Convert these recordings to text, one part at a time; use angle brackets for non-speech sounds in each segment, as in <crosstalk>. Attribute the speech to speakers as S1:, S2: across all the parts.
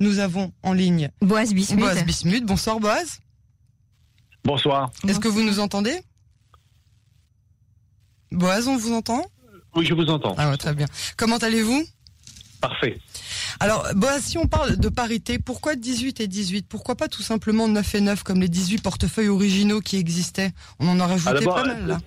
S1: Nous avons en ligne
S2: Boaz Bismuth.
S1: Boaz Bismuth. Bonsoir Boaz.
S3: Bonsoir.
S1: Est-ce que vous nous entendez? Boaz, on vous entend?
S3: Oui, je vous entends.
S1: Ah ouais, très bien. Comment allez-vous?
S3: Parfait.
S1: Alors, Boaz, si on parle de parité, pourquoi 18 et 18 Pourquoi pas tout simplement 9 et 9 comme les 18 portefeuilles originaux qui existaient? On en a rajouté pas mal là.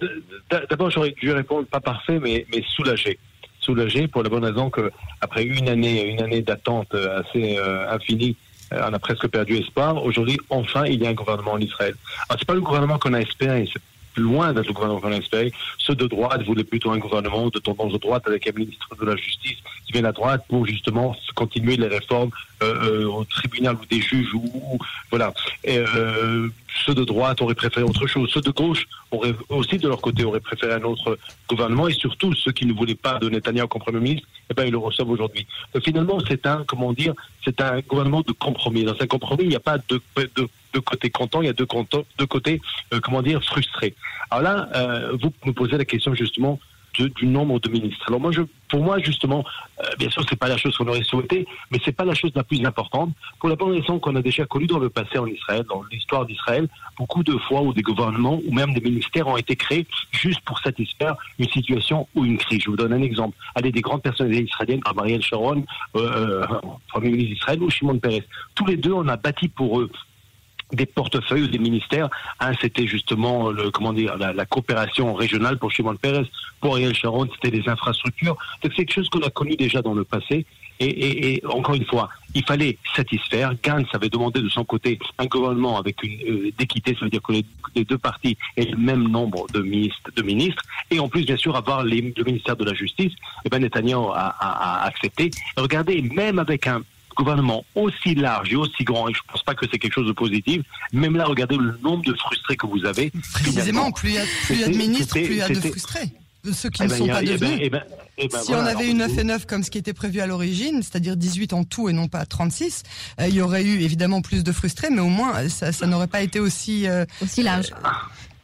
S3: D'abord, j'aurais dû répondre pas parfait, mais, mais soulagé. Soulagé pour la bonne raison que après une année, une année d'attente assez euh, infinie, euh, on a presque perdu espoir. Aujourd'hui, enfin, il y a un gouvernement en Israël. Alors, c'est pas le gouvernement qu'on a espéré, c'est loin d'être le gouvernement qu'on a espéré. Ceux de droite voulaient plutôt un gouvernement de tendance de droite avec un ministre de la Justice qui vient à droite pour justement continuer les réformes euh, euh, au tribunal ou des juges ou, voilà. Euh, ceux de droite auraient préféré autre chose. Ceux de gauche auraient aussi de leur côté auraient préféré un autre gouvernement et surtout ceux qui ne voulaient pas de Netanyahu comme premier ministre, eh ben ils le reçoivent aujourd'hui. Finalement, c'est un comment dire, c'est un gouvernement de compromis. Dans un compromis, il n'y a pas de, de, de côté content, il y a deux, deux côtés, euh, comment dire, frustrés. Alors là, vous me posez la question justement du nombre de ministres. Alors moi, je, pour moi, justement, euh, bien sûr, c'est pas la chose qu'on aurait souhaité, mais c'est pas la chose la plus importante. Pour la bonne raison qu'on a déjà connu dans le passé en Israël, dans l'histoire d'Israël, beaucoup de fois où des gouvernements ou même des ministères ont été créés juste pour satisfaire une situation ou une crise. Je vous donne un exemple. Allez, des grandes personnalités israéliennes comme Ariel Sharon, euh, premier ministre d'Israël, ou Shimon Peres. Tous les deux, on a bâti pour eux des portefeuilles ou des ministères. Un, c'était justement le, comment dire, la, coopération régionale pour Shimon Peres. Pour Ariel Sharon, c'était les infrastructures. c'est quelque chose qu'on a connu déjà dans le passé. Et, encore une fois, il fallait satisfaire. Gantz avait demandé de son côté un gouvernement avec une euh, d'équité, ça veut dire que les, deux parties aient le même nombre de ministres, de ministres, et en plus bien sûr avoir les, le ministère de la Justice. Et ben Netanyahu a, a accepté. Regardez, même avec un gouvernement aussi large et aussi grand, et je ne pense pas que c'est quelque chose de positif, même là, regardez le nombre de frustrés que vous avez.
S1: Précisément, plus il y a, plus de ministres, plus il y a de frustrés. De ceux qui eh ne ben, sont pas devenus. Eh ben, eh ben, si on avait eu 9 et 9 comme ce qui était prévu à l'origine, c'est-à-dire 18 en tout et non pas 36, euh, il y aurait eu évidemment plus de frustrés, mais au moins ça, ça n'aurait pas été aussi euh,
S2: aussi large.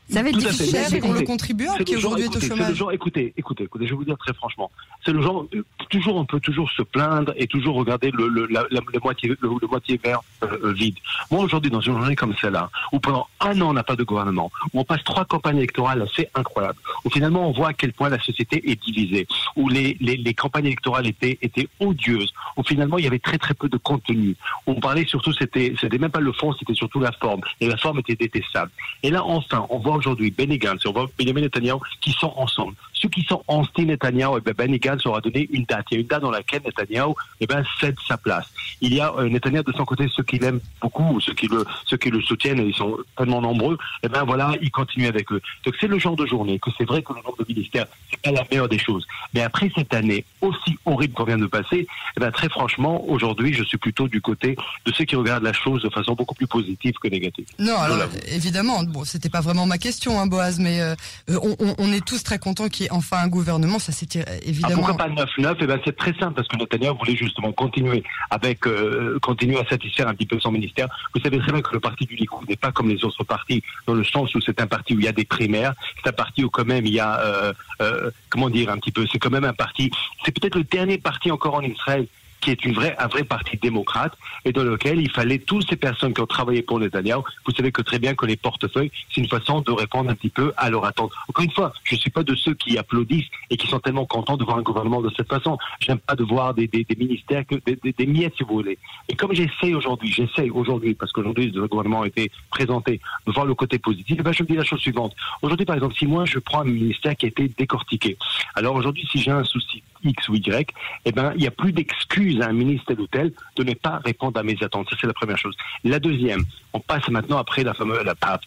S2: Euh, ça va être difficile
S1: pour le contribuable qui aujourd'hui est au chômage.
S3: Le genre, écoutez, écoutez, écoutez, je vais vous dire très franchement, c'est le genre, toujours on peut toujours se plaindre et toujours regarder le, le, la, le moitié, le, moitié vert euh, vide. Moi aujourd'hui, dans une journée comme celle-là, où pendant un an on n'a pas de gouvernement, où on passe trois campagnes électorales assez incroyables, où finalement on voit à quel point la société est divisée, où les, les, les campagnes électorales étaient, étaient odieuses, où finalement il y avait très très peu de contenu. On parlait surtout, c'était, c'était même pas le fond, c'était surtout la forme, et la forme était détestable. Et là enfin, on voit aujourd'hui Benny Gantz, voit Benjamin Netanyahu qui sont ensemble. Ceux qui sont anti-Netanyahu, eh ben Benny Gantz aura donné une date. Il y a une date dans laquelle Netanyahu eh ben, cède sa place. Il y a euh, Netanyahu de son côté, ceux qui l'aiment beaucoup, ceux qui le, ceux qui le soutiennent, et ils sont tellement nombreux, eh ben voilà, il continue avec eux. Donc c'est le genre de journée que c'est vrai que le nombre de ministères, c'est pas la meilleure des choses. Mais après cette année aussi horrible qu'on vient de passer, eh ben très franchement, aujourd'hui, je suis plutôt du côté de ceux qui regardent la chose de façon beaucoup plus positive que négative.
S1: Non, alors évidemment, bon, c'était pas vraiment ma question, hein, Boaz, mais euh, on, on, est tous très contents qu'il enfin un gouvernement. Ça c'était évidemment.
S3: Ah, pourquoi pas 9-9 Eh ben c'est très simple parce que Netanyahu voulait justement continuer avec euh, continuer à satisfaire un petit peu son ministère. Vous savez très bien que le parti du Likoud n'est pas comme les autres partis dans le sens où c'est un parti où il y a des primaires, c'est un parti où quand même il y a euh, euh, comment dire un petit peu, c'est quand même un parti, c'est peut-être le dernier parti encore en Israël qui est une vraie, un vrai parti démocrate et dans lequel il fallait toutes ces personnes qui ont travaillé pour Netanyahu. Vous savez que très bien que les portefeuilles, c'est une façon de répondre un petit peu à leur attente. Encore une fois, je ne suis pas de ceux qui applaudissent et qui sont tellement contents de voir un gouvernement de cette façon. J'aime pas de voir des, ministères, que, des, des, miettes si vous voulez. Et comme j'essaie aujourd'hui, j'essaie aujourd'hui, parce qu'aujourd'hui le gouvernement a été présenté, de voir le côté positif, eh ben je me dis la chose suivante. Aujourd'hui, par exemple, si moi je prends un ministère qui a été décortiqué, alors aujourd'hui, si j'ai un souci X ou Y, eh ben, il n'y a plus d'excuses à un ministre tel ou tel de ne pas répondre à mes attentes. Ça, c'est la première chose. La deuxième, on passe maintenant après la fameuse,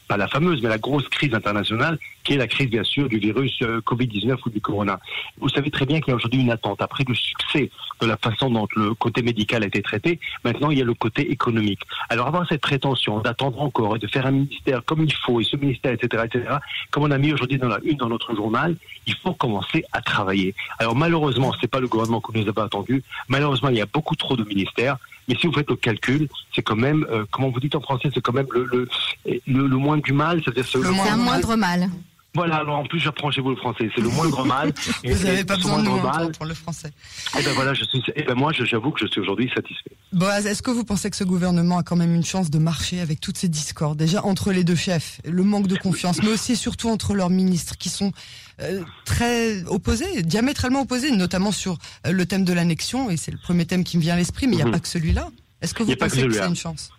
S3: pas, la fameuse, mais la grosse crise internationale, qui est la crise, bien sûr, du virus euh, Covid-19 ou du corona. Vous savez très bien qu'il y a aujourd'hui une attente. Après le succès de la façon dont le côté médical a été traité, maintenant, il y a le côté économique. Alors, avoir cette prétention d'attendre encore et de faire un ministère comme il faut, et ce ministère, etc., etc., comme on a mis aujourd'hui dans la une dans notre journal, il faut commencer à travailler. Alors, malheureusement, c'est pas le gouvernement que nous avons attendu. Malheureusement, il y a beaucoup trop de ministères. Mais si vous faites le calcul, c'est quand même, euh, comment vous dites en français, c'est quand même le, le, le, le, moins du mal.
S2: C'est-à-dire le, un moindre mal.
S3: Voilà, alors en plus j'apprends chez vous le français, c'est le moindre mal. <laughs>
S1: vous n'avez pas besoin de nous pour le français.
S3: Et eh ben voilà, je suis, et eh ben moi j'avoue que je suis aujourd'hui satisfait.
S1: Boaz, est-ce que vous pensez que ce gouvernement a quand même une chance de marcher avec toutes ces discords déjà entre les deux chefs, le manque de confiance, mais aussi et surtout entre leurs ministres qui sont euh, très opposés, diamétralement opposés, notamment sur euh, le thème de l'annexion, et c'est le premier thème qui me vient à l'esprit, mais il n'y a mhm. pas que celui-là. Est-ce que vous pensez que, c'est une chance?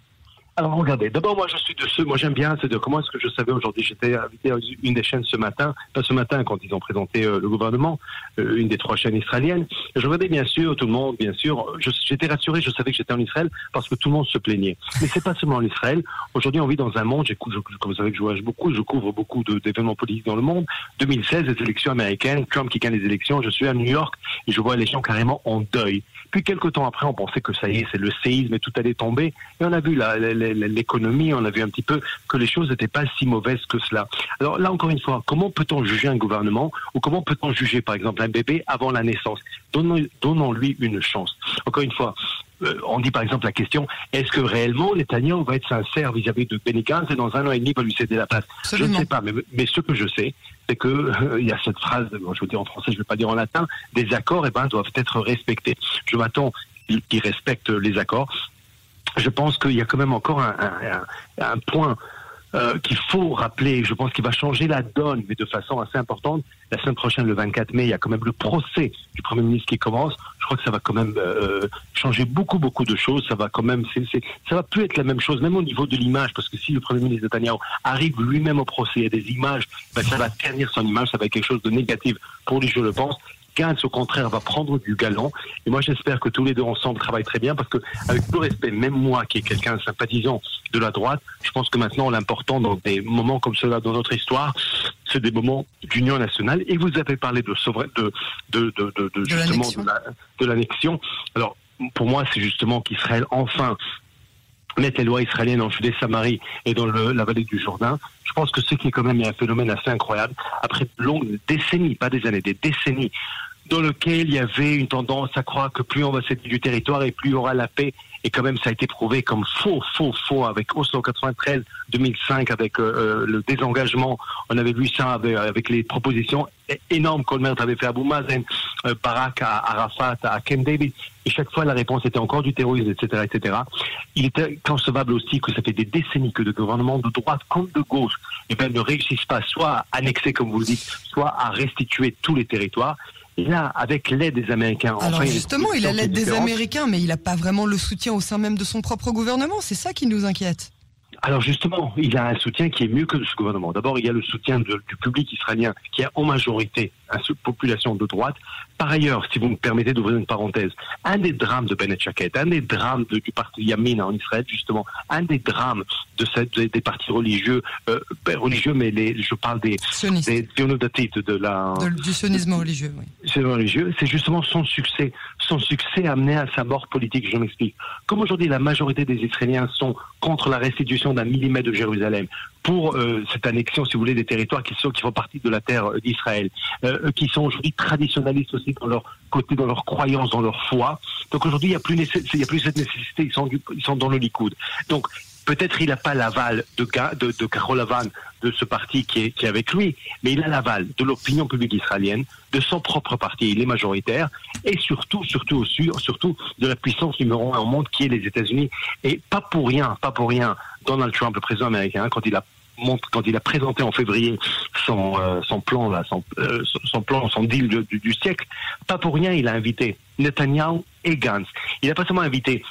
S3: Alors regardez, d'abord moi je suis de ceux, moi j'aime bien, c'est de comment est-ce que je savais aujourd'hui, j'étais invité à une des chaînes ce matin, pas ce matin quand ils ont présenté euh, le gouvernement, euh, une des trois chaînes israéliennes. Je regardais bien sûr tout le monde, bien sûr, j'étais rassuré, je savais que j'étais en Israël parce que tout le monde se plaignait. Mais c'est pas seulement en Israël. Aujourd'hui on vit dans un monde, j'écoute, comme vous savez que je voyage beaucoup, je couvre beaucoup d'événements politiques dans le monde. 2016, les élections américaines, Trump qui gagne les élections, je suis à New York et je vois les gens carrément en deuil. Puis quelques temps après, on pensait que ça y est, c'est le séisme et tout allait tomber. Et on a vu l'économie, on a vu un petit peu que les choses n'étaient pas si mauvaises que cela. Alors là, encore une fois, comment peut-on juger un gouvernement ou comment peut-on juger, par exemple, un bébé avant la naissance? Donnons-lui une chance. Encore une fois, euh, on dit par exemple la question est-ce que réellement Netanyahu va être sincère vis-à-vis de Benny Gantz et dans un an et demi va lui céder la place? Je ne sais pas, mais, ce que je sais, c'est que euh, il y a cette phrase, je veux dire en français, je ne vais pas dire en latin, des accords eh ben, doivent être respectés. Je m'attends qu'ils respectent les accords. Je pense qu'il y a quand même encore un point euh, qu'il faut rappeler, je pense qu'il va changer la donne, mais de façon assez importante. La semaine prochaine, le 24 mai, il y a quand même le procès du Premier ministre qui commence. Je crois que ça va quand même euh, changer beaucoup, beaucoup de choses. Ça va quand même, c'est, ça va plus être la même chose, même au niveau de l'image, parce que si le Premier ministre Netanyahu arrive lui-même au procès, il y a des images, ben ça va ternir son image, ça va être quelque chose de négatif pour lui, je le pense. Gantz, au contraire, va prendre du galon. Et moi, j'espère que tous les deux ensemble travaillent très bien parce que, avec tout respect, même moi, qui est quelqu'un sympathisant de la droite, je pense que maintenant, l'important dans des moments comme cela dans notre histoire, c'est des moments d'union nationale. Et vous avez parlé de, de, de, de, de justement de l'annexion. Alors, pour moi, c'est justement qu'Israël enfin mette les lois israéliennes en Judée Samarie et dans le, la vallée du Jourdain. Je pense que ce qui est quand même un phénomène assez incroyable, après de longues décennies, pas des années, des décennies, dans lequel il y avait une tendance à croire que plus on va céder du territoire et plus il y aura la paix et quand même ça a été prouvé comme faux, faux, faux avec Oslo 93, 2005 avec euh, euh, le désengagement. On avait vu ça avec, les propositions énormes qu'Olmert avait fait à Abou Mazen, euh, Barak à Arafat, à Ken David. Et chaque fois, la réponse était encore du terrorisme, etc., etc. Il était concevable aussi que ça fait des décennies que le gouvernement de droite comme de gauche eh ben, ne réussissent pas soit à annexer, comme vous le dites, soit à restituer tous les territoires. Et là, avec l'aide des Américains.
S1: Alors justement, il a l'aide des Américains, mais il n'a pas vraiment le soutien au sein même de son propre gouvernement. C'est ça qui nous inquiète.
S3: Alors justement, il a un soutien qui est mieux que ce gouvernement. D'abord, il y a le soutien du public israélien qui est en majorité une population de droite. Par ailleurs, si vous me permettez d'ouvrir une parenthèse, un des drames de Bennett Chaket, un des drames du parti Yamin en Israël, justement, un des drames de cette, des, partis religieux, euh, ben, religieux, mais les, je parle des, des
S1: de la du sionisme religieux.
S3: Oui. religieux, c'est justement son succès, son succès amené à sa mort politique. Je m'explique. Comme aujourd'hui, la majorité des Israéliens sont contre la restitution d'un millimètre de Jérusalem, pour euh, cette annexion, si vous voulez, des territoires qui sont qui font partie de la terre d'Israël, euh, qui sont aujourd'hui traditionnalistes aussi dans leur côté, dans leur croyance, dans leur foi. Donc aujourd'hui, il n'y a plus cette nécessité. Ils sont dans le Likoud. Donc peut-être il n'a pas l'aval de, de, de Carol de ce parti qui est, qui est avec lui, mais il a l'aval de l'opinion publique israélienne, de son propre parti, il est majoritaire, et surtout, surtout, surtout de la puissance numéro un au monde qui est les États-Unis. Et pas pour rien, pas pour rien, Donald Trump, le président américain, quand il a quand il a présenté en février son, euh, son plan, là, son, euh, son, plan, son deal du, du, siècle, pas pour rien, il a invité Netanyahu et Gantz. Il n'a pas seulement invité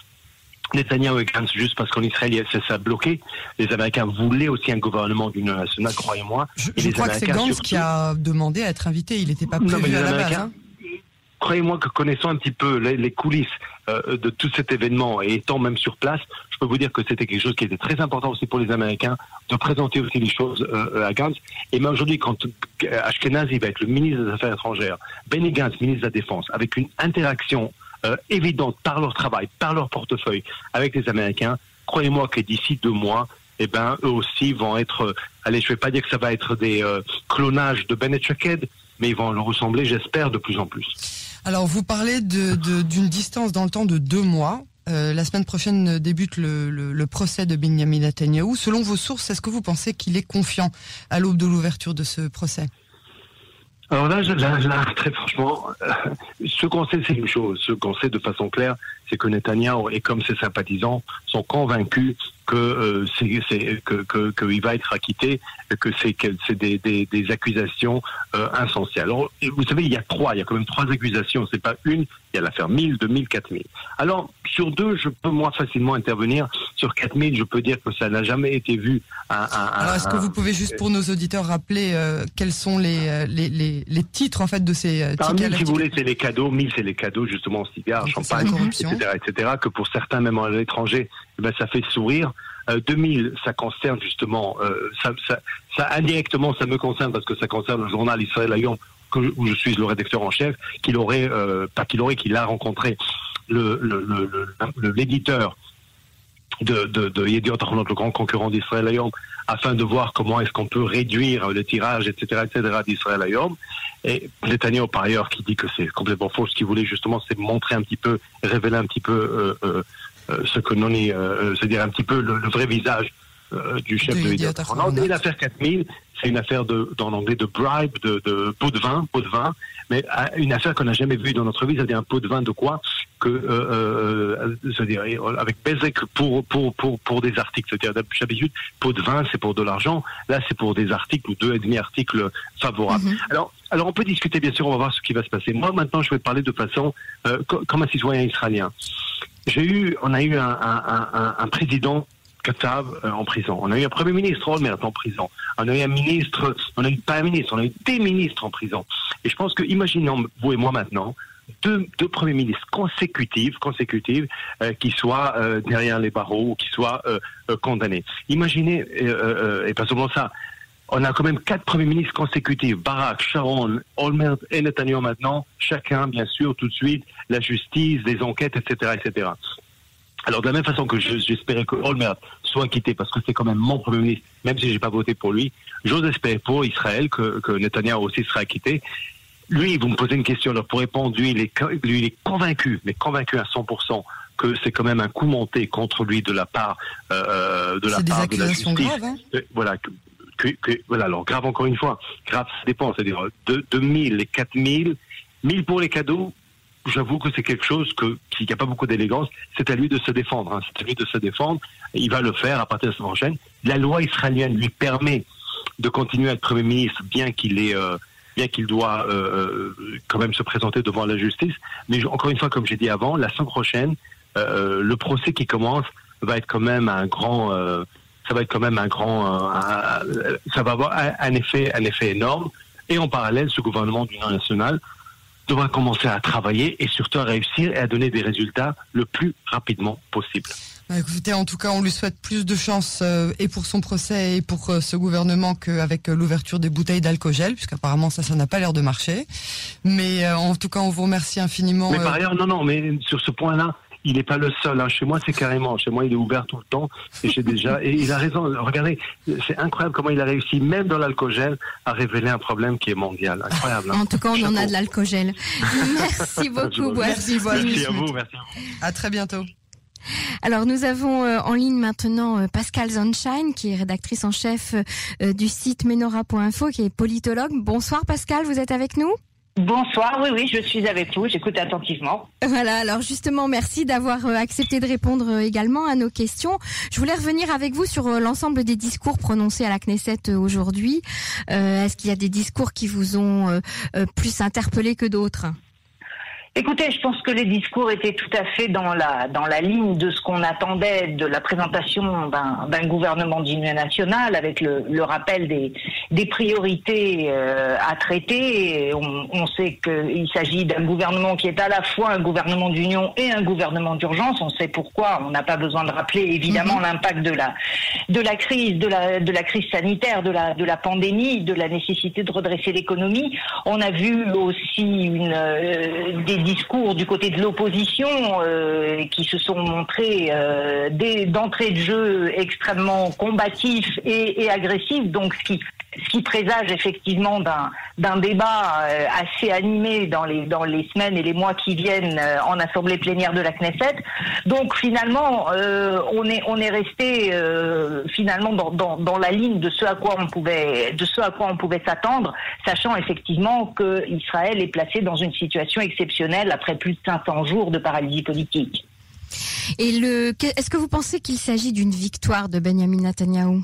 S3: Netanyahu et Gantz juste parce qu'en Israël, ça a bloqué. Les Américains voulaient aussi un gouvernement d'union nationale, croyez-moi.
S1: Je, crois que c'est Gantz qui a demandé à être invité. Il n'était pas prévu à la base. Hein.
S3: Croyez-moi que connaissant un petit peu les, coulisses euh, de tout cet événement et étant même sur place, je peux vous dire que c'était quelque chose qui était très important aussi pour les Américains de présenter aussi les choses euh, à Gantz. Et même aujourd'hui, quand Ashkenazi va être le ministre des Affaires étrangères, Benny Gantz, ministre de la Défense, avec une interaction euh, évidente par leur travail, par leur portefeuille avec les Américains, croyez-moi que d'ici deux mois, eh ben, eux aussi vont être, allez, je vais pas dire que ça va être des clonages de Bennett Shaked, mais ils vont le ressembler, j'espère, de plus en plus.
S1: Alors, vous parlez d'une de, distance dans le temps de deux mois. la semaine prochaine débute le, procès de Benjamin Netanyahu. Selon vos sources, est-ce que vous pensez qu'il est confiant à l'aube de l'ouverture de ce procès?
S3: Alors là, là, très franchement, ce qu'on sait, c'est une chose. Ce qu'on sait de façon claire, c'est que Netanyahu et comme ses sympathisants sont convaincus que euh, c'est que, que, que, va être acquitté, que c'est que c'est des, des, des, accusations euh, insensées. Alors vous savez, il y a trois, il y a quand même trois accusations. C'est pas une. Il y a l'affaire 1000, 2000, 4000. Alors sur deux, je peux moi facilement intervenir. Sur 4000, je peux dire que ça n'a jamais été vu.
S1: Alors est-ce que vous pouvez juste pour nos auditeurs rappeler euh, quels sont les, euh, les, les, les, titres en fait de ces euh,
S3: tickets si vous voulez, c'est les cadeaux. 1000, c'est les cadeaux justement, cigares, champagne, etc., Que pour certains, même à l'étranger, eh ben, ça fait sourire. 2000, euh, ça concerne justement, euh, ça, indirectement, ça me concerne parce que ça concerne le journal Israël Ayom, où je suis le rédacteur en chef, qu'il aurait, euh, pas qu'il qu'il a rencontré le, l'éditeur de, de, de le grand concurrent d'Israël Ayom, afin de voir comment est-ce qu'on peut réduire le tirage, etc., etc., d'Israël Ayom. Et Netanyahu, par ailleurs, qui dit que c'est complètement faux, ce qu'il voulait justement, c'est montrer un petit peu, révéler un petit peu euh, euh, ce que l'on est, euh, c'est-à-dire un petit peu le, vrai visage euh, du chef de, de L'affaire 4000, c'est une affaire de, dans l'anglais de bribe, de, de, pot de vin, pot de vin, mais une affaire qu'on n'a jamais vue dans notre vie, c'est-à-dire un pot de vin de quoi? Que, euh, c'est-à-dire avec Bezek pour pour pour pour des articles, c'est-à-dire d'habitude pot de vin c'est pour de l'argent, là c'est pour des articles ou deux et demi articles favorables. Mhm. Alors alors on peut discuter bien sûr, on va voir ce qui va se passer. Moi maintenant je vais parler de façon comme un citoyen israélien. J'ai eu, on a eu un, un, un, un président Katav euh, en prison. On a eu un premier ministre Olmert en prison. On a eu un ministre, on a eu pas un ministre, on a eu des ministres en prison. Et je pense que, imaginons vous et moi maintenant, deux, premiers ministres consécutifs, consécutifs, euh, qui soient euh, derrière les barreaux ou qui soient condamnés. Imaginez, et pas seulement ça, on a quand même quatre premiers ministres consécutifs, Barak, Sharon, Olmert et Netanyahu maintenant, chacun, bien sûr, tout de suite, la justice, des enquêtes, etc., etc. Alors, de la même façon que j'espérais que Olmert soit quitté, parce que c'est quand même mon premier ministre, même si j'ai pas voté pour lui, j'ose espérer pour Israël que, que Netanyahu aussi sera quitté. Lui, vous me posez une question, alors pour répondre, lui, il est, lui, il est convaincu, mais convaincu à 100%, que c'est quand même un coup monté contre lui de la part euh, de la part de la justice. Graves, hein voilà, voilà, alors grave encore une fois, grave ça dépend, c'est-à-dire de 2000 et 4000, 1000 pour les cadeaux, j'avoue que c'est quelque chose que, qui n'a pas beaucoup d'élégance, c'est à lui de se défendre, hein, c'est à lui de se défendre, il va le faire à partir de semaine prochaine. La loi israélienne lui permet de continuer à être Premier ministre, bien qu'il est... Euh, bien qu'il doit euh, euh, quand même se présenter devant la justice. Mais encore une fois, comme j'ai dit avant, la semaine prochaine, euh, le procès qui commence va être quand même un grand, ça va être quand même un grand, euh, ça va avoir un, effet, un effet énorme. Et en parallèle, ce gouvernement d'union nationale devra commencer à travailler et surtout à réussir et à donner des résultats le plus rapidement possible.
S1: Bah, écoutez, en tout cas, on lui souhaite plus de chance euh, et pour son procès et pour euh, ce gouvernement qu'avec l'ouverture des bouteilles d'alcool, puisqu'apparemment ça, ça n'a pas l'air de marcher. Mais en tout cas, on vous remercie infiniment.
S3: Mais par ailleurs, non, non, mais sur ce point-là, il n'est pas le seul. Hein. Chez moi, c'est carrément. Chez moi, il est ouvert tout le temps. Et j'ai déjà. Et il a raison. Regardez, c'est incroyable comment il a réussi, même dans l'alcogel, à révéler un problème qui est mondial. Incroyable.
S2: Hein. En tout cas, on en a de l'alcogel. <laughs> merci beaucoup.
S3: Merci, merci à vous. Merci à vous.
S1: À très bientôt.
S2: Alors nous avons euh, en ligne maintenant euh, Pascal Zonshine, qui est rédactrice en chef euh, du site menora.info, qui est politologue. Bonsoir Pascal, vous êtes avec nous?
S4: Bonsoir, oui, oui, je suis avec vous, j'écoute attentivement.
S2: Voilà, alors justement, merci d'avoir euh, accepté de répondre euh, également à nos questions. Je voulais revenir avec vous sur euh, l'ensemble des discours prononcés à la Knesset aujourd'hui. Est-ce qu'il y a des discours qui vous ont plus interpellé que d'autres?
S4: Écoutez, je pense que les discours étaient tout à fait dans la dans la ligne de ce qu'on attendait de la présentation d'un gouvernement d'union nationale, avec le, le, rappel des, des priorités euh, à traiter. on, on, sait qu'il s'agit d'un gouvernement qui est à la fois un gouvernement d'union et un gouvernement d'urgence. On sait pourquoi. On n'a pas besoin de rappeler évidemment mhm. l'impact de la de la crise, de la de la crise sanitaire, de la de la pandémie, de la nécessité de redresser l'économie. On a vu aussi une euh, des discours du côté de l'opposition euh, qui se sont montrés euh, d'entrée de jeu extrêmement combatifs et, agressifs, donc ce qui ce qui présage effectivement d'un débat euh, assez animé dans les dans les semaines et les mois qui viennent euh, en assemblée plénière de la Knesset. Donc finalement, on est on est resté finalement dans, dans, dans la ligne de ce à quoi on pouvait de ce à quoi on pouvait s'attendre, sachant effectivement que Israël est placé dans une situation exceptionnelle après plus de 500 jours de paralysie politique.
S2: Et le, est-ce que vous pensez qu'il s'agit d'une victoire de Benjamin Netanyahu?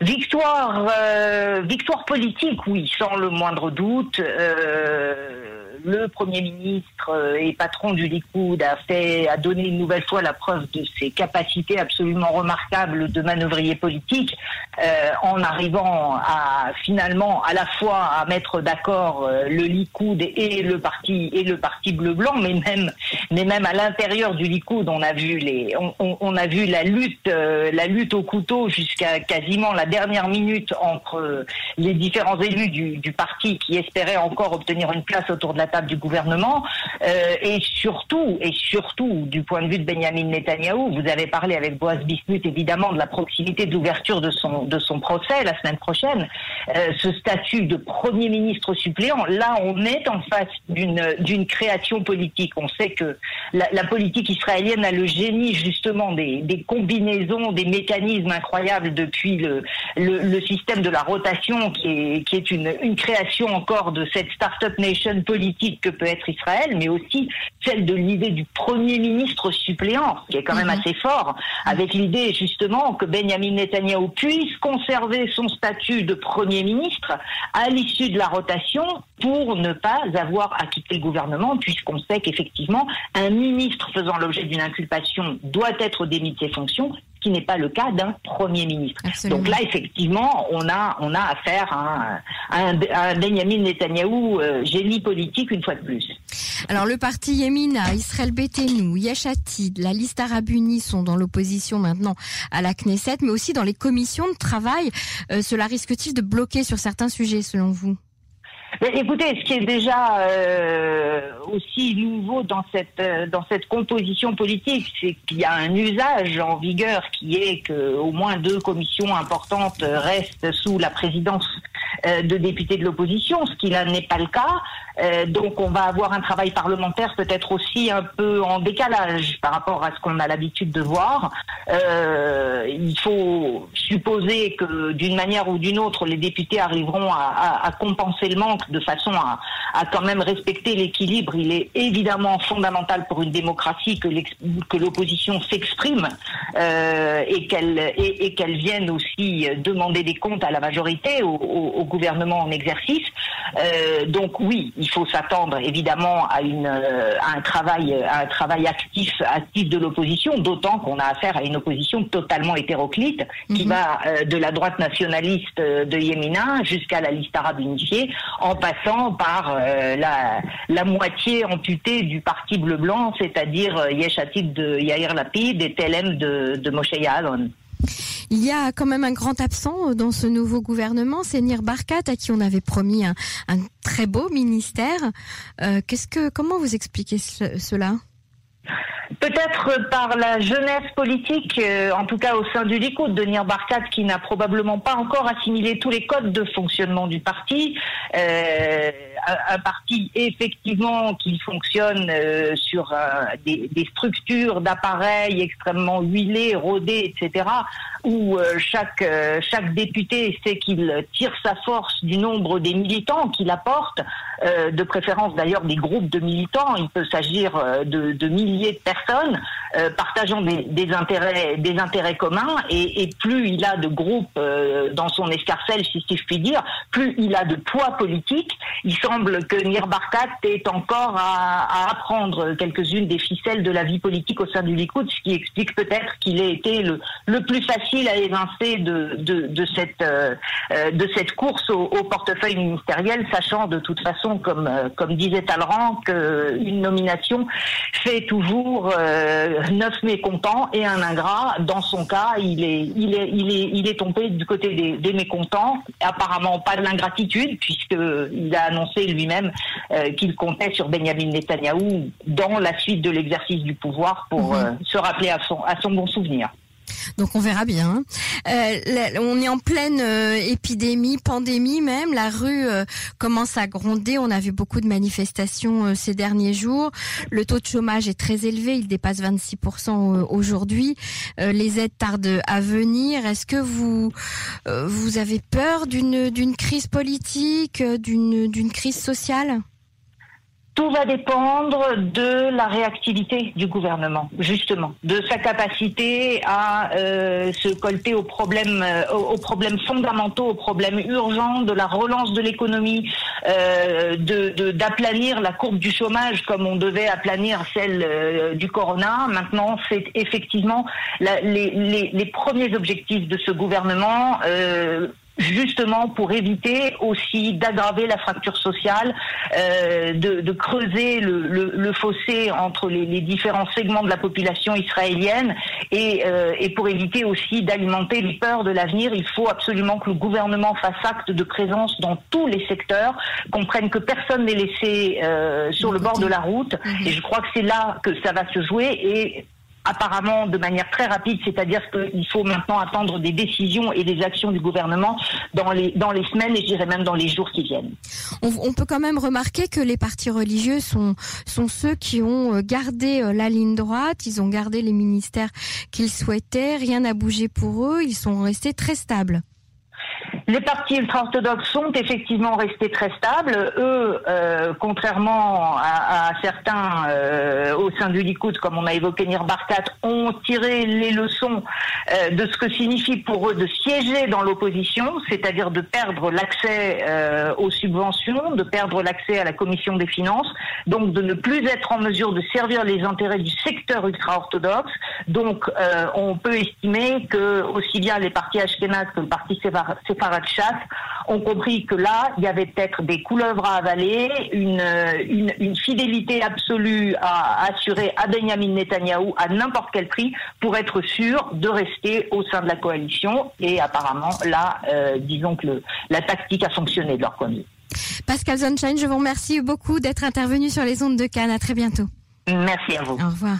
S4: Victoire, euh, victoire politique, oui, sans le moindre doute. Euh, le Premier ministre euh, et patron du Likoud a fait, a donné une nouvelle fois la preuve de ses capacités absolument remarquables de manœuvrier politique, euh, en arrivant à finalement à la fois à mettre d'accord euh, le Likoud et le parti et le parti bleu blanc, mais même mais même à l'intérieur du Likoud, on a vu les, on, a vu la lutte, la lutte au couteau jusqu'à quasiment la dernière minute entre les différents élus du, du parti qui espéraient encore obtenir une place autour de la table du gouvernement euh, et surtout et surtout du point de vue de Benjamin Netanyahou, vous avez parlé avec Boaz Bismuth évidemment de la proximité de l'ouverture de son de son procès la semaine prochaine. Euh, ce statut de premier ministre suppléant, là on est en face d'une d'une création politique. On sait que la, politique israélienne a le génie justement des, des combinaisons, des mécanismes incroyables depuis le, le, le système de la rotation qui est qui est une une création encore de cette start-up nation politique que peut être Israël, mais aussi celle de l'idée du Premier ministre suppléant, qui est quand même mhm. assez fort, avec l'idée justement que Benjamin Netanyahu puisse conserver son statut de Premier ministre à l'issue de la rotation pour ne pas avoir à quitter le gouvernement, puisqu'on sait qu'effectivement, un ministre faisant l'objet d'une inculpation doit être démis de ses fonctions, ce qui n'est pas le cas d'un Premier ministre. Donc là, effectivement, on a, on a affaire à un, à un Benjamin Netanyahou euh, génie politique une fois de plus.
S2: Alors le parti Yemina, Israël Betenu, Yeshatid, la liste arabe unie sont dans l'opposition maintenant à la Knesset, mais aussi dans les commissions de travail. Euh, cela risque-t-il de bloquer sur certains sujets selon vous?
S4: Écoutez, ce qui est déjà euh, aussi nouveau dans cette euh, dans cette composition politique, c'est qu'il y a un usage en vigueur qui est que au moins deux commissions importantes restent sous la présidence euh, de députés de l'opposition, ce qui là n'est pas le cas. Euh, donc on va avoir un travail parlementaire peut-être aussi un peu en décalage par rapport à ce qu'on a l'habitude de voir. Euh, il faut supposer que d'une manière ou d'une autre, les députés arriveront à, compenser le manque de façon à, quand même respecter l'équilibre. Il est évidemment fondamental pour une démocratie que l'opposition s'exprime euh, et qu'elle vienne aussi demander des comptes à la majorité, au, gouvernement en exercice. Euh, donc oui, il faut s'attendre évidemment à, une, euh, un travail, un travail actif, actif de l'opposition, d'autant qu'on a affaire à une opposition totalement hétéroclite qui mhm. va euh, de la droite nationaliste de Yémina jusqu'à la liste arabe unifiée, en passant par la, la moitié amputée du parti bleu-blanc, c'est-à-dire Yeshatid de Yair Lapid et TLM de, de Moshe Yaalon.
S2: Il y a quand même un grand absent dans ce nouveau gouvernement, c'est Nir Barkat, à qui on avait promis un, très beau ministère. Euh, qu'est-ce que, comment vous expliquez cela?
S4: Peut-être par la jeunesse politique, euh, en tout cas au sein du Likoud, de Nir Barkat, qui n'a probablement pas encore assimilé tous les codes de fonctionnement du parti. Euh, un, parti effectivement qui fonctionne euh, sur des, des, structures d'appareils extrêmement huilés, rodés, etc., où chaque chaque député sait qu'il tire sa force du nombre des militants qu'il apporte, de préférence d'ailleurs des groupes de militants. Il peut s'agir de, de milliers de personnes euh, partageant des, intérêts, communs, et, plus il a de groupes euh, dans son escarcelle, si je puis dire, plus il a de poids politique. Il semble que Nir Barkat est encore à, apprendre quelques-unes des ficelles de la vie politique au sein du Likoud, ce qui explique peut-être qu'il ait été le, plus facile à évincer de, euh, cette course au, portefeuille ministériel, sachant de toute façon, comme, comme disait Talleyrand, qu'une nomination fait toujours neuf mécontents et un ingrat. Dans son cas, il est, il est, il est, il est tombé du côté des, des mécontents. Apparemment pas de l'ingratitude, puisqu'il a annoncé lui-même euh, qu'il comptait sur Benjamin Netanyahou dans la suite de l'exercice du pouvoir pour mhm. euh, se rappeler à son, à son bon souvenir.
S2: Donc on verra bien. Euh, on est en pleine euh, épidémie, pandémie même. La rue euh, commence à gronder. On a vu beaucoup de manifestations ces derniers jours. Le taux de chômage est très élevé. Il dépasse 26% aujourd'hui. les aides tardent à venir. Est-ce que vous vous avez peur d'une d'une crise politique, d'une d'une crise sociale?
S4: Tout va dépendre de la réactivité du gouvernement, justement, de sa capacité à euh, se colter aux problèmes, euh, aux problèmes fondamentaux, aux problèmes urgents de la relance de l'économie, euh, de d'aplanir la courbe du chômage comme on devait aplanir celle euh, du corona. Maintenant, c'est effectivement la, les, les, les, premiers objectifs de ce gouvernement justement pour éviter aussi d'aggraver la fracture sociale, euh, de, de, creuser le, le, le, fossé entre les, les, différents segments de la population israélienne et, euh, et pour éviter aussi d'alimenter les peurs de l'avenir. Il faut absolument que le gouvernement fasse acte de présence dans tous les secteurs, comprenne que personne n'est laissé euh, sur le bord de la route. Mhm. Et je crois que c'est là que ça va se jouer. Et apparemment de manière très rapide, c'est-à-dire qu'il faut maintenant attendre des décisions et des actions du gouvernement dans les, semaines et je dirais même dans les jours qui viennent.
S2: On, peut quand même remarquer que les partis religieux sont, sont ceux qui ont euh, gardé euh, la ligne droite, ils ont gardé les ministères qu'ils souhaitaient, rien n'a bougé pour eux, ils sont restés très stables.
S4: Les partis ultra-orthodoxes sont effectivement restés très stables. Eux, euh, contrairement à, certains euh, au sein du Likoud, comme on a évoqué Nir Barkat, ont tiré les leçons euh, de ce que signifie pour eux de siéger dans l'opposition, c'est-à-dire de perdre l'accès aux subventions, de perdre l'accès à la commission des finances, donc de ne plus être en mesure de servir les intérêts du secteur ultra-orthodoxe. Donc, on peut estimer que aussi bien les partis Ashkenaz que le parti Séfarad chasse ont compris que là, il y avait peut-être des couleuvres à avaler, une, une, fidélité absolue à assurer à Benjamin Netanyahou à n'importe quel prix pour être sûr de rester au sein de la coalition. Et apparemment, là, euh, disons que la tactique a fonctionné de leur point de vue.
S2: Pascal Zonshine, je vous remercie beaucoup d'être intervenu sur les ondes de Cannes. À très bientôt.
S4: Merci à vous.
S2: Au revoir.